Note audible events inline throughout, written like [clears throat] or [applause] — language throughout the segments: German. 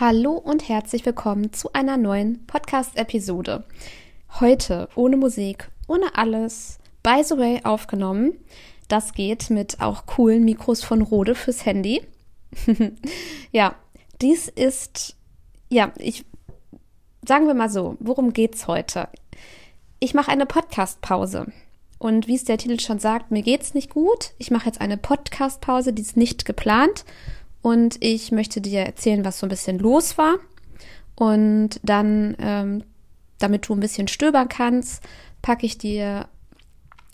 Hallo und herzlich willkommen zu einer neuen Podcast-Episode. Heute ohne Musik, ohne alles, by the way aufgenommen. Das geht mit auch coolen Mikros von Rode fürs Handy. [laughs] ja, dies ist, ja, ich, sagen wir mal so, worum geht's heute? Ich mache eine Podcast-Pause. Und wie es der Titel schon sagt, mir geht's nicht gut. Ich mache jetzt eine Podcast-Pause, die ist nicht geplant und ich möchte dir erzählen, was so ein bisschen los war. Und dann, ähm, damit du ein bisschen stöbern kannst, packe ich dir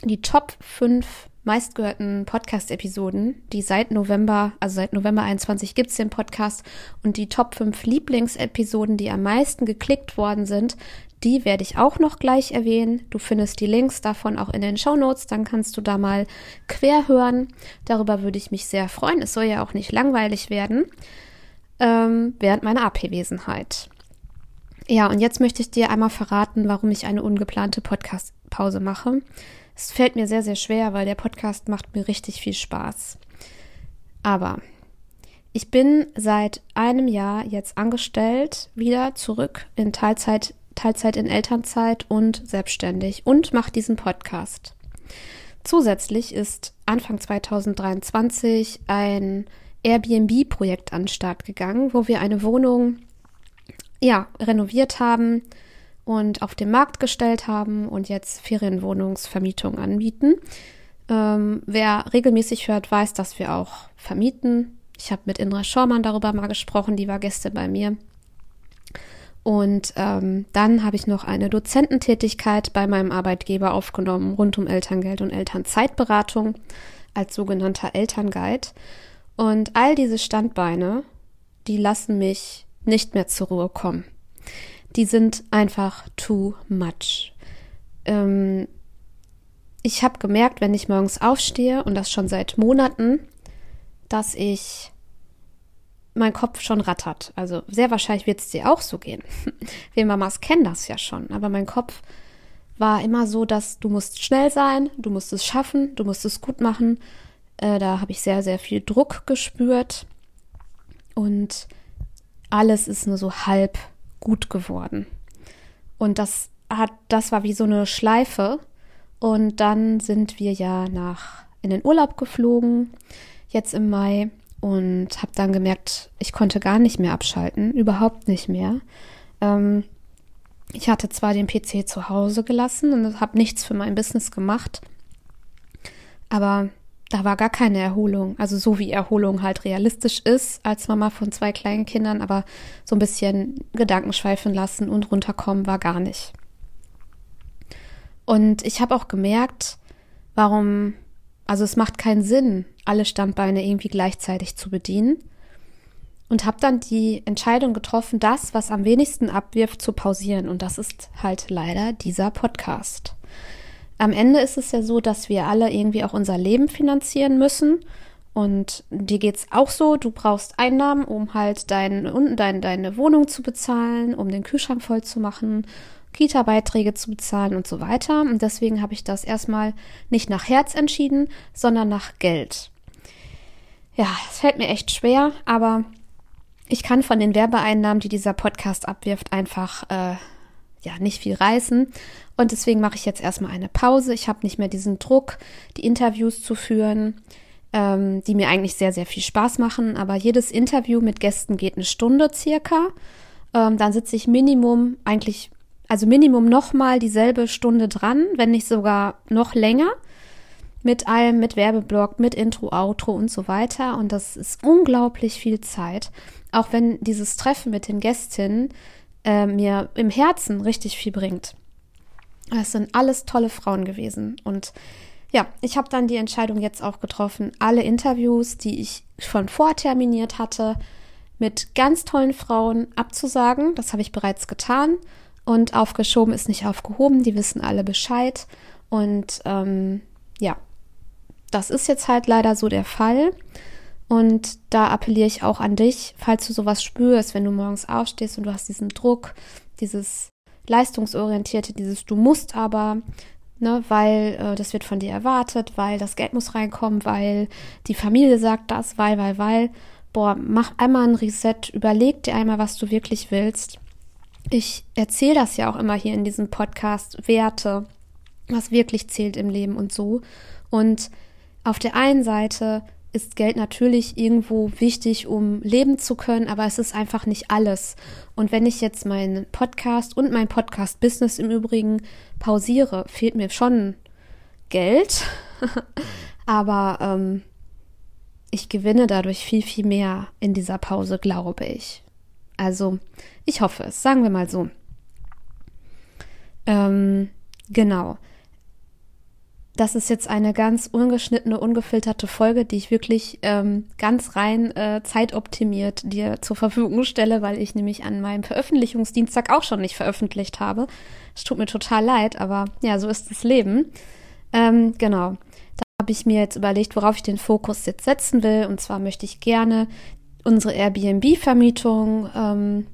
die Top 5 meistgehörten Podcast-Episoden, die seit November, also seit November 21 gibt es den Podcast und die Top 5 Lieblingsepisoden, die am meisten geklickt worden sind, die werde ich auch noch gleich erwähnen. Du findest die Links davon auch in den Show Notes, dann kannst du da mal quer hören. Darüber würde ich mich sehr freuen. Es soll ja auch nicht langweilig werden ähm, während meiner AP-Wesenheit. Ja, und jetzt möchte ich dir einmal verraten, warum ich eine ungeplante Podcast-Pause mache. Es fällt mir sehr, sehr schwer, weil der Podcast macht mir richtig viel Spaß. Aber ich bin seit einem Jahr jetzt angestellt, wieder zurück in Teilzeit Teilzeit in Elternzeit und selbstständig und mache diesen Podcast. Zusätzlich ist Anfang 2023 ein Airbnb-Projekt an den Start gegangen, wo wir eine Wohnung ja, renoviert haben und auf den Markt gestellt haben und jetzt Ferienwohnungsvermietung anbieten. Ähm, wer regelmäßig hört, weiß, dass wir auch vermieten. Ich habe mit Indra Schormann darüber mal gesprochen, die war Gäste bei mir. Und ähm, dann habe ich noch eine Dozententätigkeit bei meinem Arbeitgeber aufgenommen rund um Elterngeld und Elternzeitberatung als sogenannter Elternguide. Und all diese Standbeine, die lassen mich nicht mehr zur Ruhe kommen. Die sind einfach too much. Ähm, ich habe gemerkt, wenn ich morgens aufstehe und das schon seit Monaten, dass ich mein Kopf schon rattert. Also sehr wahrscheinlich wird es dir auch so gehen. [laughs] Wir Mamas kennen das ja schon, aber mein Kopf war immer so, dass du musst schnell sein, du musst es schaffen, du musst es gut machen. Äh, da habe ich sehr, sehr viel Druck gespürt und alles ist nur so halb gut geworden. Und das hat, das war wie so eine Schleife. Und dann sind wir ja nach in den Urlaub geflogen, jetzt im Mai und habe dann gemerkt, ich konnte gar nicht mehr abschalten, überhaupt nicht mehr. Ähm, ich hatte zwar den PC zu Hause gelassen und habe nichts für mein Business gemacht, aber da war gar keine Erholung. Also so wie Erholung halt realistisch ist als Mama von zwei kleinen Kindern, aber so ein bisschen Gedanken schweifen lassen und runterkommen war gar nicht. Und ich habe auch gemerkt, warum also es macht keinen Sinn, alle Standbeine irgendwie gleichzeitig zu bedienen. Und habe dann die Entscheidung getroffen, das, was am wenigsten abwirft, zu pausieren. Und das ist halt leider dieser Podcast. Am Ende ist es ja so, dass wir alle irgendwie auch unser Leben finanzieren müssen. Und dir geht's auch so, du brauchst Einnahmen, um halt dein, dein, deine Wohnung zu bezahlen, um den Kühlschrank voll zu machen, Kita-Beiträge zu bezahlen und so weiter. Und deswegen habe ich das erstmal nicht nach Herz entschieden, sondern nach Geld. Ja, es fällt mir echt schwer, aber ich kann von den Werbeeinnahmen, die dieser Podcast abwirft, einfach äh, ja nicht viel reißen. Und deswegen mache ich jetzt erstmal eine Pause. Ich habe nicht mehr diesen Druck, die Interviews zu führen, ähm, die mir eigentlich sehr, sehr viel Spaß machen. Aber jedes Interview mit Gästen geht eine Stunde circa. Ähm, dann sitze ich Minimum eigentlich also Minimum nochmal dieselbe Stunde dran, wenn nicht sogar noch länger. Mit allem, mit Werbeblock, mit Intro, Outro und so weiter. Und das ist unglaublich viel Zeit. Auch wenn dieses Treffen mit den Gästinnen äh, mir im Herzen richtig viel bringt. Es sind alles tolle Frauen gewesen. Und ja, ich habe dann die Entscheidung jetzt auch getroffen, alle Interviews, die ich schon vorterminiert hatte, mit ganz tollen Frauen abzusagen. Das habe ich bereits getan. Und aufgeschoben ist nicht aufgehoben, die wissen alle Bescheid. Und ähm, ja, das ist jetzt halt leider so der Fall. Und da appelliere ich auch an dich, falls du sowas spürst, wenn du morgens aufstehst und du hast diesen Druck, dieses leistungsorientierte, dieses du musst aber, ne, weil äh, das wird von dir erwartet, weil das Geld muss reinkommen, weil die Familie sagt das, weil, weil, weil. boah, mach einmal ein Reset, überleg dir einmal, was du wirklich willst. Ich erzähle das ja auch immer hier in diesem Podcast, Werte, was wirklich zählt im Leben und so. Und auf der einen Seite ist Geld natürlich irgendwo wichtig, um leben zu können, aber es ist einfach nicht alles. Und wenn ich jetzt meinen Podcast und mein Podcast-Business im Übrigen pausiere, fehlt mir schon Geld. [laughs] aber ähm, ich gewinne dadurch viel, viel mehr in dieser Pause, glaube ich. Also, ich hoffe es, sagen wir mal so. Ähm, genau. Das ist jetzt eine ganz ungeschnittene, ungefilterte Folge, die ich wirklich ähm, ganz rein äh, zeitoptimiert dir zur Verfügung stelle, weil ich nämlich an meinem Veröffentlichungsdienstag auch schon nicht veröffentlicht habe. Es tut mir total leid, aber ja, so ist das Leben. Ähm, genau. Da habe ich mir jetzt überlegt, worauf ich den Fokus jetzt setzen will. Und zwar möchte ich gerne unsere Airbnb-Vermietung, ähm,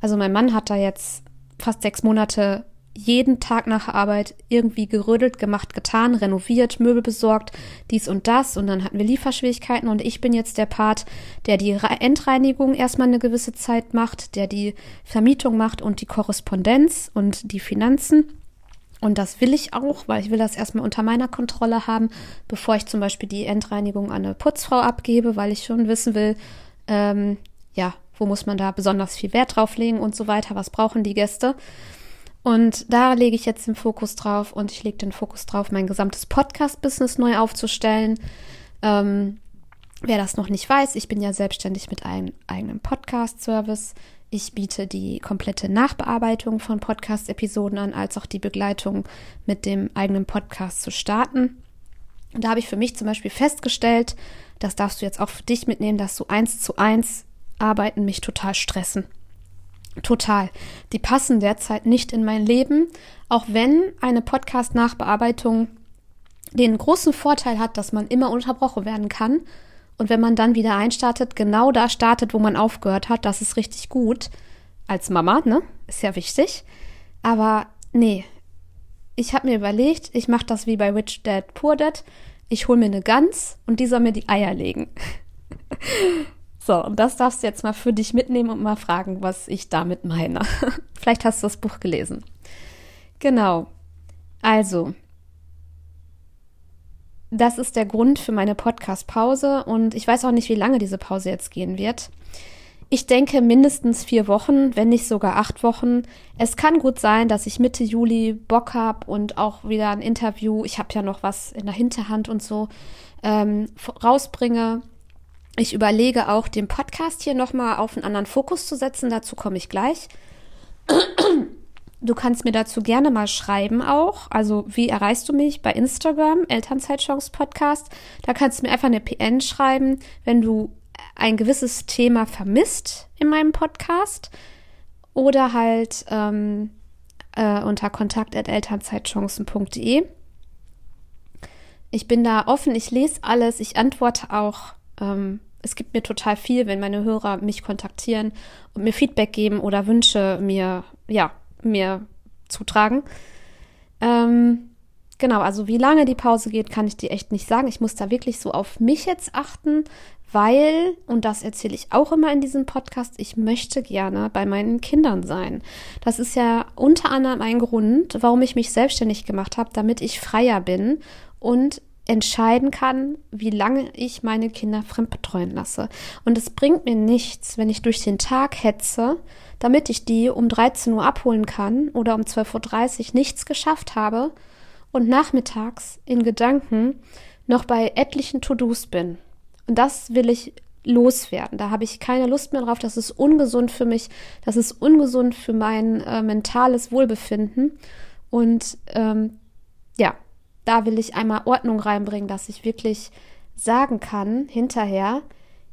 also mein Mann hat da jetzt fast sechs Monate jeden Tag nach Arbeit irgendwie gerödelt, gemacht, getan, renoviert, Möbel besorgt, dies und das. Und dann hatten wir Lieferschwierigkeiten und ich bin jetzt der Part, der die Endreinigung erstmal eine gewisse Zeit macht, der die Vermietung macht und die Korrespondenz und die Finanzen. Und das will ich auch, weil ich will das erstmal unter meiner Kontrolle haben, bevor ich zum Beispiel die Endreinigung an eine Putzfrau abgebe, weil ich schon wissen will, ähm, ja, wo muss man da besonders viel Wert drauf legen und so weiter, was brauchen die Gäste. Und da lege ich jetzt den Fokus drauf und ich lege den Fokus drauf, mein gesamtes Podcast-Business neu aufzustellen. Ähm, wer das noch nicht weiß, ich bin ja selbstständig mit einem eigenen Podcast-Service. Ich biete die komplette Nachbearbeitung von Podcast-Episoden an, als auch die Begleitung mit dem eigenen Podcast zu starten. Und da habe ich für mich zum Beispiel festgestellt, das darfst du jetzt auch für dich mitnehmen, dass so eins zu eins arbeiten mich total stressen. Total. Die passen derzeit nicht in mein Leben, auch wenn eine Podcast-Nachbearbeitung den großen Vorteil hat, dass man immer unterbrochen werden kann. Und wenn man dann wieder einstartet, genau da startet, wo man aufgehört hat, das ist richtig gut. Als Mama, ne? Ist ja wichtig. Aber nee, ich habe mir überlegt, ich mache das wie bei Rich Dad Poor Dad. Ich hole mir eine Gans und die soll mir die Eier legen. [laughs] So, und das darfst du jetzt mal für dich mitnehmen und mal fragen, was ich damit meine. [laughs] Vielleicht hast du das Buch gelesen. Genau. Also, das ist der Grund für meine Podcast-Pause und ich weiß auch nicht, wie lange diese Pause jetzt gehen wird. Ich denke mindestens vier Wochen, wenn nicht sogar acht Wochen. Es kann gut sein, dass ich Mitte Juli Bock habe und auch wieder ein Interview, ich habe ja noch was in der Hinterhand und so, ähm, rausbringe. Ich überlege auch, den Podcast hier nochmal auf einen anderen Fokus zu setzen. Dazu komme ich gleich. Du kannst mir dazu gerne mal schreiben auch. Also, wie erreichst du mich? Bei Instagram, Elternzeitchance Podcast. Da kannst du mir einfach eine PN schreiben, wenn du ein gewisses Thema vermisst in meinem Podcast. Oder halt ähm, äh, unter kontakt.elternzeitchancen.de. Ich bin da offen, ich lese alles, ich antworte auch ähm, es gibt mir total viel, wenn meine Hörer mich kontaktieren und mir Feedback geben oder Wünsche mir, ja, mir zutragen. Ähm, genau, also wie lange die Pause geht, kann ich dir echt nicht sagen. Ich muss da wirklich so auf mich jetzt achten, weil, und das erzähle ich auch immer in diesem Podcast, ich möchte gerne bei meinen Kindern sein. Das ist ja unter anderem ein Grund, warum ich mich selbstständig gemacht habe, damit ich freier bin und entscheiden kann, wie lange ich meine Kinder fremdbetreuen lasse. Und es bringt mir nichts, wenn ich durch den Tag hetze, damit ich die um 13 Uhr abholen kann oder um 12.30 Uhr nichts geschafft habe und nachmittags in Gedanken noch bei etlichen To-Dos bin. Und das will ich loswerden. Da habe ich keine Lust mehr drauf. Das ist ungesund für mich. Das ist ungesund für mein äh, mentales Wohlbefinden. Und ähm, ja, da will ich einmal Ordnung reinbringen, dass ich wirklich sagen kann, hinterher,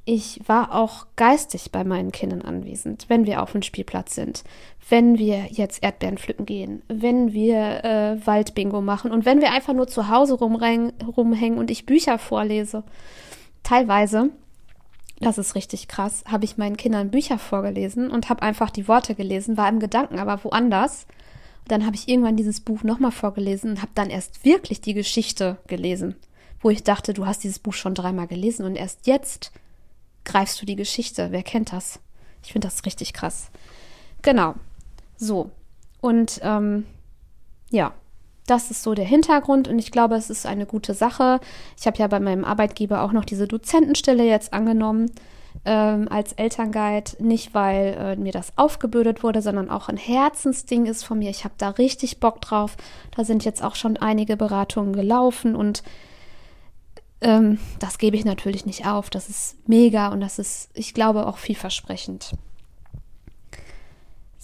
ich war auch geistig bei meinen Kindern anwesend, wenn wir auf dem Spielplatz sind, wenn wir jetzt Erdbeeren pflücken gehen, wenn wir äh, Waldbingo machen und wenn wir einfach nur zu Hause rumhängen und ich Bücher vorlese. Teilweise, das ist richtig krass, habe ich meinen Kindern Bücher vorgelesen und habe einfach die Worte gelesen, war im Gedanken aber woanders dann habe ich irgendwann dieses Buch nochmal vorgelesen und habe dann erst wirklich die Geschichte gelesen, wo ich dachte, du hast dieses Buch schon dreimal gelesen und erst jetzt greifst du die Geschichte. Wer kennt das? Ich finde das richtig krass. Genau. So. Und ähm, ja, das ist so der Hintergrund und ich glaube, es ist eine gute Sache. Ich habe ja bei meinem Arbeitgeber auch noch diese Dozentenstelle jetzt angenommen ähm, als Elternguide. Nicht, weil äh, mir das aufgebürdet wurde, sondern auch ein Herzensding ist von mir. Ich habe da richtig Bock drauf. Da sind jetzt auch schon einige Beratungen gelaufen und ähm, das gebe ich natürlich nicht auf. Das ist mega und das ist, ich glaube, auch vielversprechend.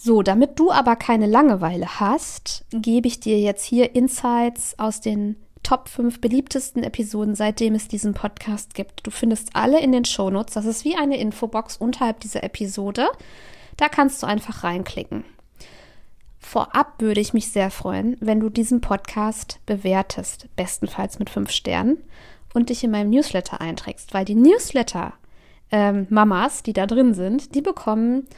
So, damit du aber keine Langeweile hast, gebe ich dir jetzt hier Insights aus den Top 5 beliebtesten Episoden, seitdem es diesen Podcast gibt. Du findest alle in den Shownotes. Das ist wie eine Infobox unterhalb dieser Episode. Da kannst du einfach reinklicken. Vorab würde ich mich sehr freuen, wenn du diesen Podcast bewertest, bestenfalls mit fünf Sternen, und dich in meinem Newsletter einträgst, weil die Newsletter-Mamas, ähm, die da drin sind, die bekommen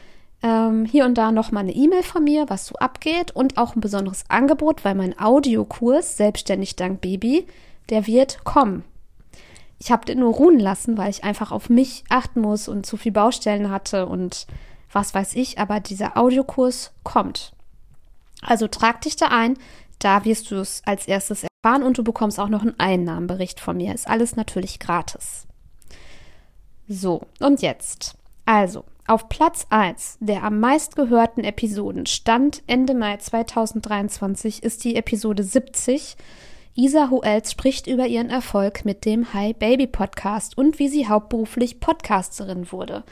ähm, hier und da nochmal eine E-Mail von mir, was so abgeht und auch ein besonderes Angebot, weil mein Audiokurs Selbstständig dank Baby, der wird kommen. Ich habe den nur ruhen lassen, weil ich einfach auf mich achten muss und zu viel Baustellen hatte und was weiß ich, aber dieser Audiokurs kommt. Also trag dich da ein, da wirst du es als erstes erfahren und du bekommst auch noch einen Einnahmenbericht von mir. Ist alles natürlich gratis. So, und jetzt. Also, auf Platz 1 der am meistgehörten Episoden stand Ende Mai 2023 ist die Episode 70. Isa Huels spricht über ihren Erfolg mit dem Hi Baby Podcast und wie sie hauptberuflich Podcasterin wurde.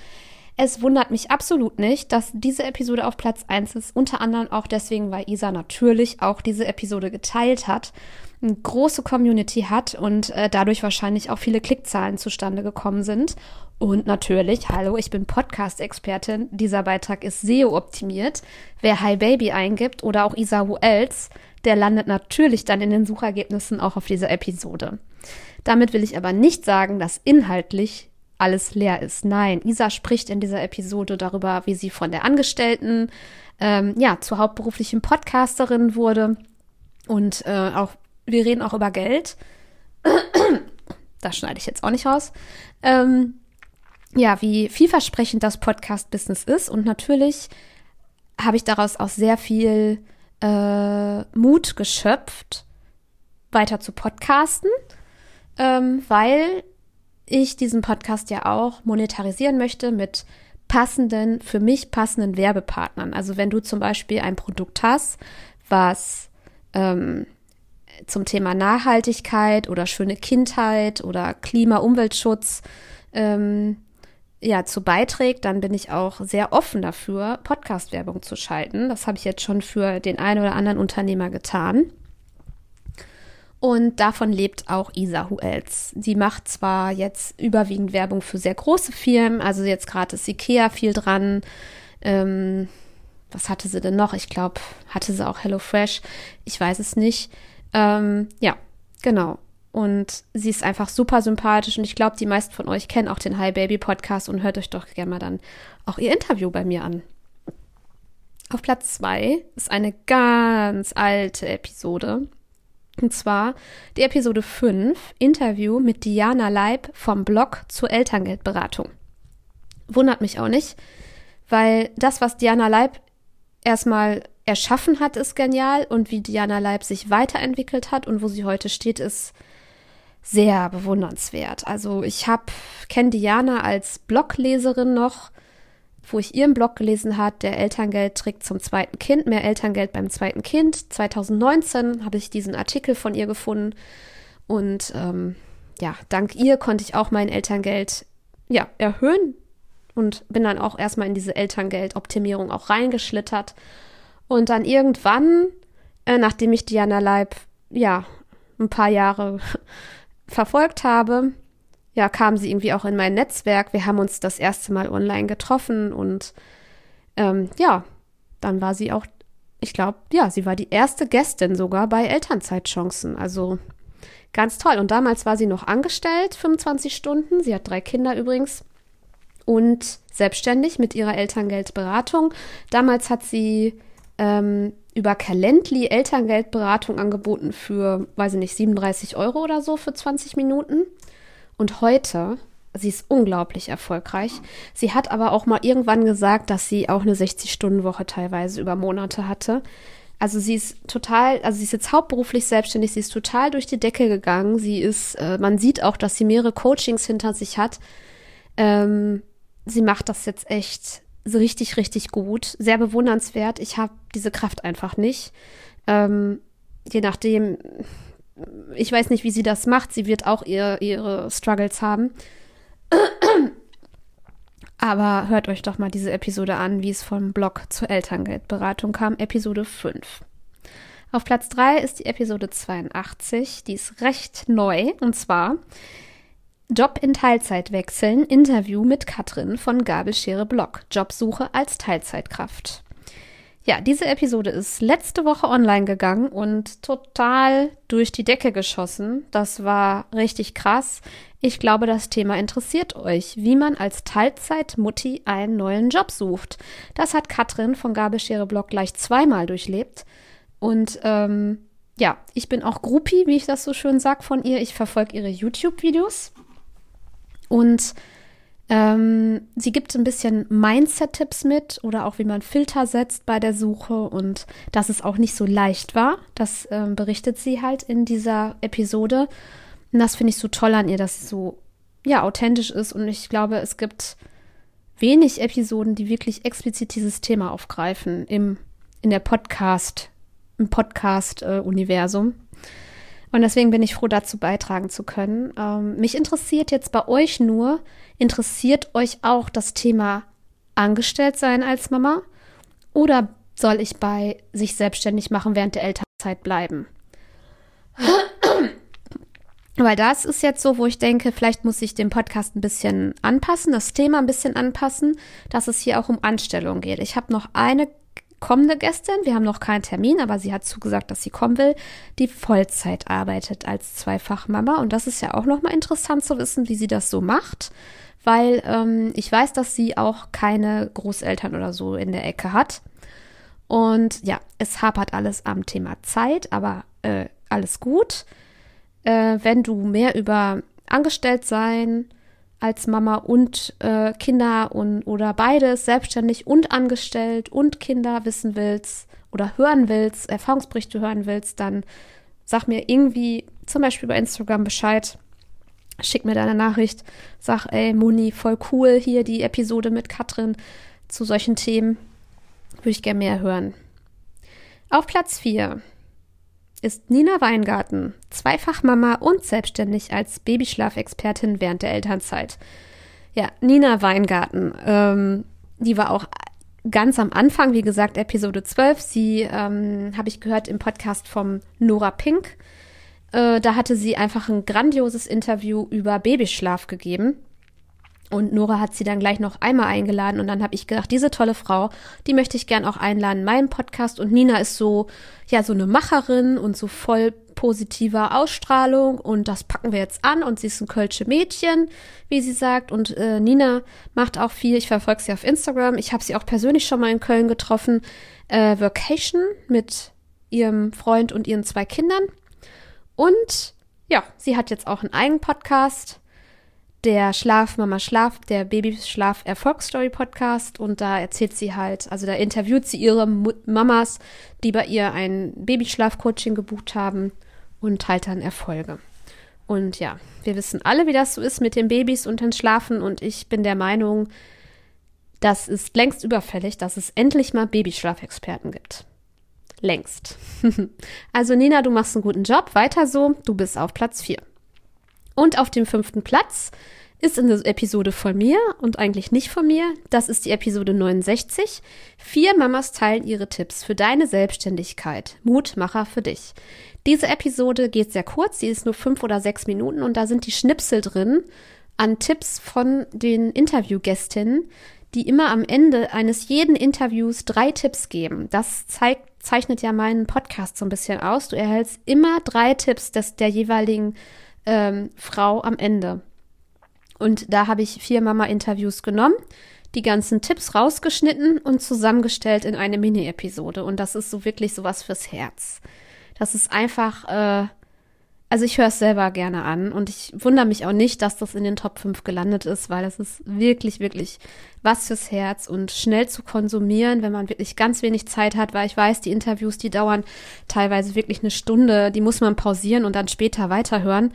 Es wundert mich absolut nicht, dass diese Episode auf Platz 1 ist, unter anderem auch deswegen, weil Isa natürlich auch diese Episode geteilt hat eine große Community hat und äh, dadurch wahrscheinlich auch viele Klickzahlen zustande gekommen sind. Und natürlich, hallo, ich bin Podcast-Expertin. Dieser Beitrag ist SEO-optimiert. Wer Hi Baby eingibt oder auch Isa Els, der landet natürlich dann in den Suchergebnissen auch auf dieser Episode. Damit will ich aber nicht sagen, dass inhaltlich alles leer ist. Nein, Isa spricht in dieser Episode darüber, wie sie von der Angestellten ähm, ja zur hauptberuflichen Podcasterin wurde und äh, auch wir reden auch über Geld. [clears throat] Das schneide ich jetzt auch nicht raus. Ähm, ja, wie vielversprechend das Podcast-Business ist. Und natürlich habe ich daraus auch sehr viel äh, Mut geschöpft, weiter zu podcasten, ähm, weil ich diesen Podcast ja auch monetarisieren möchte mit passenden, für mich passenden Werbepartnern. Also wenn du zum Beispiel ein Produkt hast, was ähm, zum Thema Nachhaltigkeit oder schöne Kindheit oder Klima-Umweltschutz ähm, ja, zu beiträgt, dann bin ich auch sehr offen dafür, Podcast-Werbung zu schalten. Das habe ich jetzt schon für den einen oder anderen Unternehmer getan. Und davon lebt auch Isa Huels. Sie macht zwar jetzt überwiegend Werbung für sehr große Firmen, also jetzt gerade ist Ikea viel dran. Ähm, was hatte sie denn noch? Ich glaube, hatte sie auch HelloFresh. Ich weiß es nicht. Ähm, ja, genau. Und sie ist einfach super sympathisch und ich glaube, die meisten von euch kennen auch den Hi Baby Podcast und hört euch doch gerne mal dann auch ihr Interview bei mir an. Auf Platz zwei ist eine ganz alte Episode. Und zwar die Episode 5, Interview mit Diana Leib vom Blog zur Elterngeldberatung. Wundert mich auch nicht, weil das, was Diana Leib erstmal erschaffen hat, ist genial und wie Diana Leib sich weiterentwickelt hat und wo sie heute steht, ist sehr bewundernswert. Also ich habe kenne Diana als Blogleserin noch, wo ich ihren Blog gelesen hat, der Elterngeldtrick zum zweiten Kind, mehr Elterngeld beim zweiten Kind. 2019 habe ich diesen Artikel von ihr gefunden und ähm, ja, dank ihr konnte ich auch mein Elterngeld ja erhöhen und bin dann auch erstmal in diese Elterngeldoptimierung auch reingeschlittert und dann irgendwann, äh, nachdem ich Diana Leib, ja, ein paar Jahre verfolgt habe, ja, kam sie irgendwie auch in mein Netzwerk. Wir haben uns das erste Mal online getroffen und ähm, ja, dann war sie auch, ich glaube, ja, sie war die erste Gästin sogar bei Elternzeitchancen. Also ganz toll. Und damals war sie noch angestellt, 25 Stunden. Sie hat drei Kinder übrigens und selbstständig mit ihrer Elterngeldberatung. Damals hat sie ähm, über Calendly Elterngeldberatung angeboten für, weiß ich nicht, 37 Euro oder so für 20 Minuten. Und heute sie ist unglaublich erfolgreich. Sie hat aber auch mal irgendwann gesagt, dass sie auch eine 60-Stunden-Woche teilweise über Monate hatte. Also sie ist total, also sie ist jetzt hauptberuflich selbstständig, sie ist total durch die Decke gegangen. Sie ist, äh, man sieht auch, dass sie mehrere Coachings hinter sich hat. Ähm, sie macht das jetzt echt so richtig, richtig gut. Sehr bewundernswert. Ich habe diese Kraft einfach nicht. Ähm, je nachdem, ich weiß nicht, wie sie das macht. Sie wird auch ihr, ihre Struggles haben. Aber hört euch doch mal diese Episode an, wie es vom Blog zur Elterngeldberatung kam, Episode 5. Auf Platz 3 ist die Episode 82, die ist recht neu, und zwar Job in Teilzeit wechseln, Interview mit Katrin von Gabelschere Blog, Jobsuche als Teilzeitkraft. Ja, diese Episode ist letzte Woche online gegangen und total durch die Decke geschossen. Das war richtig krass. Ich glaube, das Thema interessiert euch, wie man als Teilzeitmutti einen neuen Job sucht. Das hat Katrin von Gabelschere Blog gleich zweimal durchlebt. Und ähm, ja, ich bin auch Groupie, wie ich das so schön sag von ihr. Ich verfolge ihre YouTube-Videos. Und ähm, sie gibt ein bisschen Mindset-Tipps mit oder auch wie man Filter setzt bei der Suche und dass es auch nicht so leicht war. Das ähm, berichtet sie halt in dieser Episode. Und das finde ich so toll an ihr, dass sie so ja authentisch ist und ich glaube, es gibt wenig Episoden, die wirklich explizit dieses Thema aufgreifen im in der Podcast im Podcast äh, Universum. Und deswegen bin ich froh, dazu beitragen zu können. Ähm, mich interessiert jetzt bei euch nur, interessiert euch auch das Thema angestellt sein als Mama? Oder soll ich bei sich selbstständig machen während der Elternzeit bleiben? [clears throat] Weil das ist jetzt so, wo ich denke, vielleicht muss ich den Podcast ein bisschen anpassen, das Thema ein bisschen anpassen, dass es hier auch um Anstellung geht. Ich habe noch eine kommende Gästin, wir haben noch keinen Termin, aber sie hat zugesagt, dass sie kommen will, die Vollzeit arbeitet als Zweifachmama. Und das ist ja auch nochmal interessant zu wissen, wie sie das so macht, weil ähm, ich weiß, dass sie auch keine Großeltern oder so in der Ecke hat. Und ja, es hapert alles am Thema Zeit, aber äh, alles gut. Äh, wenn du mehr über Angestelltsein, als Mama und äh, Kinder und oder beides, selbstständig und angestellt und Kinder wissen willst oder hören willst, Erfahrungsberichte hören willst, dann sag mir irgendwie zum Beispiel bei Instagram Bescheid. Schick mir deine Nachricht, sag, ey, Moni, voll cool hier die Episode mit Katrin zu solchen Themen. Würde ich gerne mehr hören. Auf Platz 4 ist Nina Weingarten, Zweifachmama und selbstständig als Babyschlafexpertin während der Elternzeit. Ja, Nina Weingarten, ähm, die war auch ganz am Anfang, wie gesagt, Episode 12. Sie ähm, habe ich gehört im Podcast vom Nora Pink. Äh, da hatte sie einfach ein grandioses Interview über Babyschlaf gegeben. Und Nora hat sie dann gleich noch einmal eingeladen und dann habe ich gedacht, diese tolle Frau, die möchte ich gern auch einladen in meinem Podcast. Und Nina ist so, ja, so eine Macherin und so voll positiver Ausstrahlung und das packen wir jetzt an und sie ist ein Kölsche Mädchen, wie sie sagt. Und äh, Nina macht auch viel, ich verfolge sie auf Instagram. Ich habe sie auch persönlich schon mal in Köln getroffen. Äh, Vacation mit ihrem Freund und ihren zwei Kindern. Und ja, sie hat jetzt auch einen eigenen Podcast der Schlaf Mama Schlaf, der Babyschlaf Erfolgsstory Podcast und da erzählt sie halt, also da interviewt sie ihre Mamas, die bei ihr ein Babyschlaf Coaching gebucht haben und teilt dann Erfolge. Und ja, wir wissen alle, wie das so ist mit den Babys und den Schlafen und ich bin der Meinung, das ist längst überfällig, dass es endlich mal Babyschlafexperten gibt. Längst. [laughs] also Nina, du machst einen guten Job, weiter so, du bist auf Platz 4. Und auf dem fünften Platz ist eine Episode von mir und eigentlich nicht von mir. Das ist die Episode 69. Vier Mamas teilen ihre Tipps für deine Selbstständigkeit. Mutmacher für dich. Diese Episode geht sehr kurz, sie ist nur fünf oder sechs Minuten und da sind die Schnipsel drin an Tipps von den Interviewgästinnen, die immer am Ende eines jeden Interviews drei Tipps geben. Das zeigt, zeichnet ja meinen Podcast so ein bisschen aus. Du erhältst immer drei Tipps des, der jeweiligen ähm, Frau am Ende. Und da habe ich vier Mama-Interviews genommen, die ganzen Tipps rausgeschnitten und zusammengestellt in eine Mini-Episode. Und das ist so wirklich sowas fürs Herz. Das ist einfach, äh, also ich höre es selber gerne an und ich wundere mich auch nicht, dass das in den Top 5 gelandet ist, weil das ist wirklich, wirklich was fürs Herz und schnell zu konsumieren, wenn man wirklich ganz wenig Zeit hat, weil ich weiß, die Interviews, die dauern teilweise wirklich eine Stunde, die muss man pausieren und dann später weiterhören.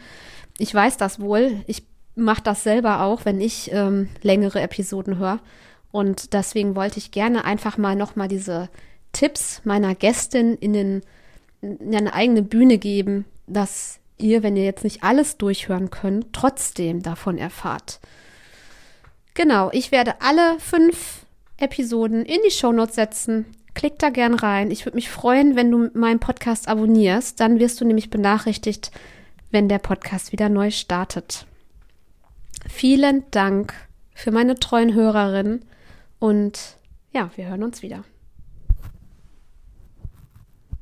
Ich weiß das wohl. Ich mache das selber auch, wenn ich ähm, längere Episoden höre. Und deswegen wollte ich gerne einfach mal nochmal diese Tipps meiner Gästin in, den, in eine eigene Bühne geben, dass ihr, wenn ihr jetzt nicht alles durchhören könnt, trotzdem davon erfahrt. Genau, ich werde alle fünf Episoden in die Shownotes setzen. Klick da gern rein. Ich würde mich freuen, wenn du meinen Podcast abonnierst. Dann wirst du nämlich benachrichtigt, wenn der Podcast wieder neu startet. Vielen Dank für meine treuen Hörerinnen und ja, wir hören uns wieder.